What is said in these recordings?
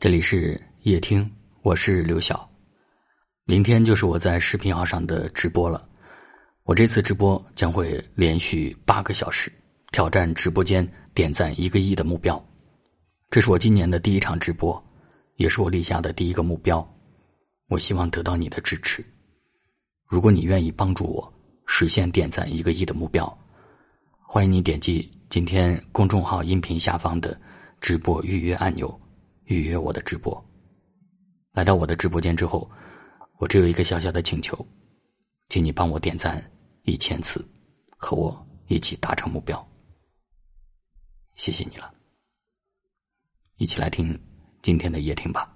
这里是夜听，我是刘晓。明天就是我在视频号上的直播了。我这次直播将会连续八个小时，挑战直播间点赞一个亿的目标。这是我今年的第一场直播，也是我立下的第一个目标。我希望得到你的支持。如果你愿意帮助我实现点赞一个亿的目标，欢迎你点击今天公众号音频下方的直播预约按钮。预约我的直播。来到我的直播间之后，我只有一个小小的请求，请你帮我点赞一千次，和我一起达成目标。谢谢你了，一起来听今天的夜听吧。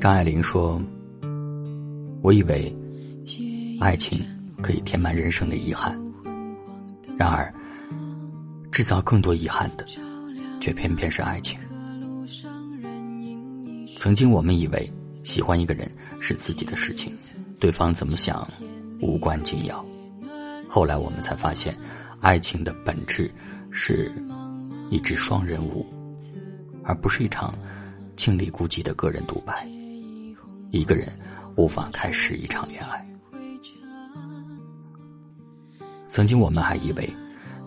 张爱玲说：“我以为爱情。”可以填满人生的遗憾，然而，制造更多遗憾的，却偏偏是爱情。曾经我们以为喜欢一个人是自己的事情，对方怎么想无关紧要。后来我们才发现，爱情的本质是一支双人舞，而不是一场尽力孤寂的个人独白。一个人无法开始一场恋爱。曾经我们还以为，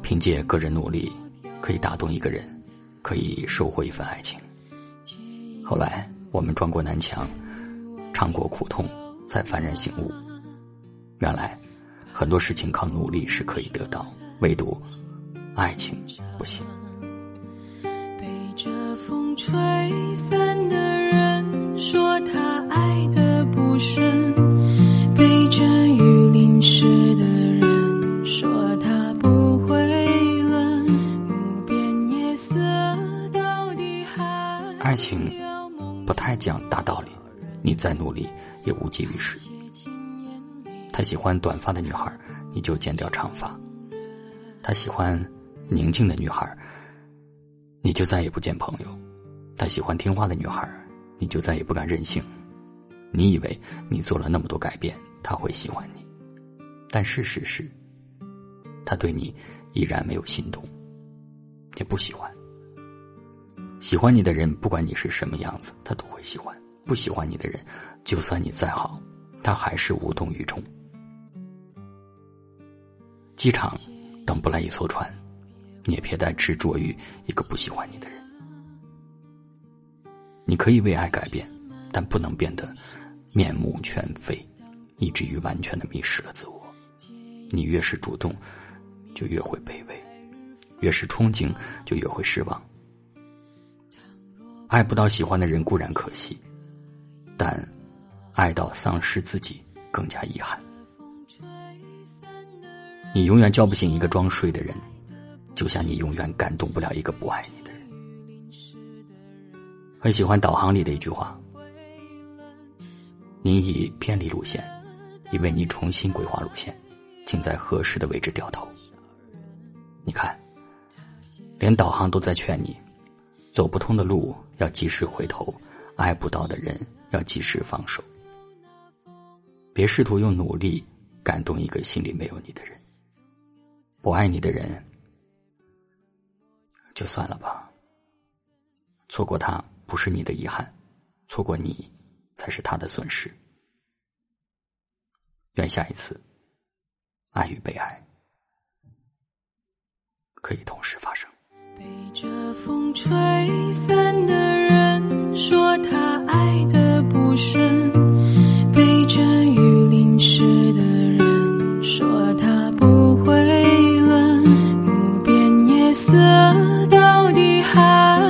凭借个人努力可以打动一个人，可以收获一份爱情。后来我们撞过南墙，尝过苦痛，才幡然醒悟，原来很多事情靠努力是可以得到，唯独爱情不行。被这风吹散的爱情不太讲大道理，你再努力也无济于事。他喜欢短发的女孩，你就剪掉长发；他喜欢宁静的女孩，你就再也不见朋友；他喜欢听话的女孩，你就再也不敢任性。你以为你做了那么多改变，他会喜欢你，但事实是，他对你依然没有心动，也不喜欢。喜欢你的人，不管你是什么样子，他都会喜欢；不喜欢你的人，就算你再好，他还是无动于衷。机场等不来一艘船，你也别再执着于一个不喜欢你的人。你可以为爱改变，但不能变得面目全非，以至于完全的迷失了自我。你越是主动，就越会卑微；越是憧憬，就越会失望。爱不到喜欢的人固然可惜，但爱到丧失自己更加遗憾。你永远叫不醒一个装睡的人，就像你永远感动不了一个不爱你的人。很喜欢导航里的一句话：“你已偏离路线，已为你重新规划路线，请在合适的位置掉头。”你看，连导航都在劝你。走不通的路要及时回头，爱不到的人要及时放手。别试图用努力感动一个心里没有你的人。不爱你的人，就算了吧。错过他不是你的遗憾，错过你才是他的损失。愿下一次，爱与被爱可以同时发生。被这风吹散的人说他爱的不深，被这雨淋湿的人说他不会冷。无边夜色到底还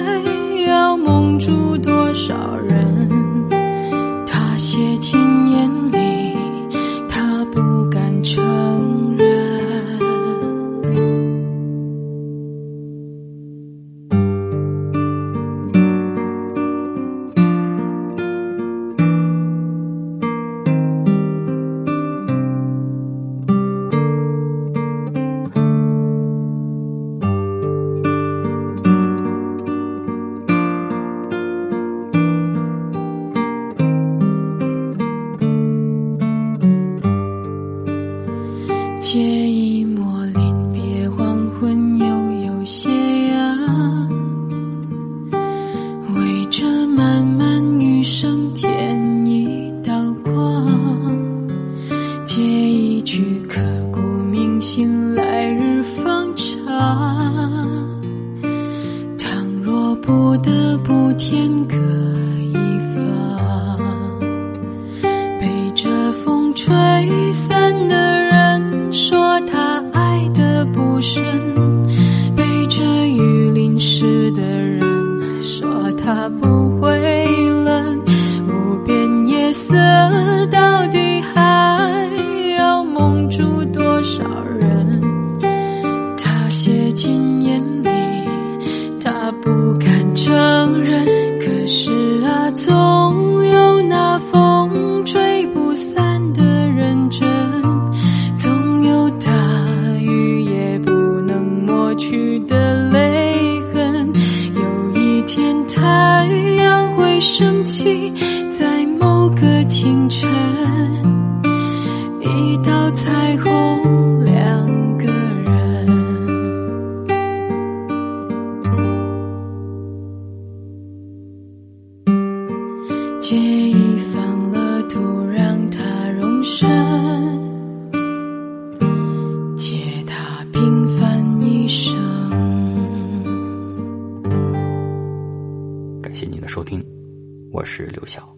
要蒙住多少人？他写进啊倘若不得不天歌升起在某个清晨一道彩虹两个人。间我是刘晓。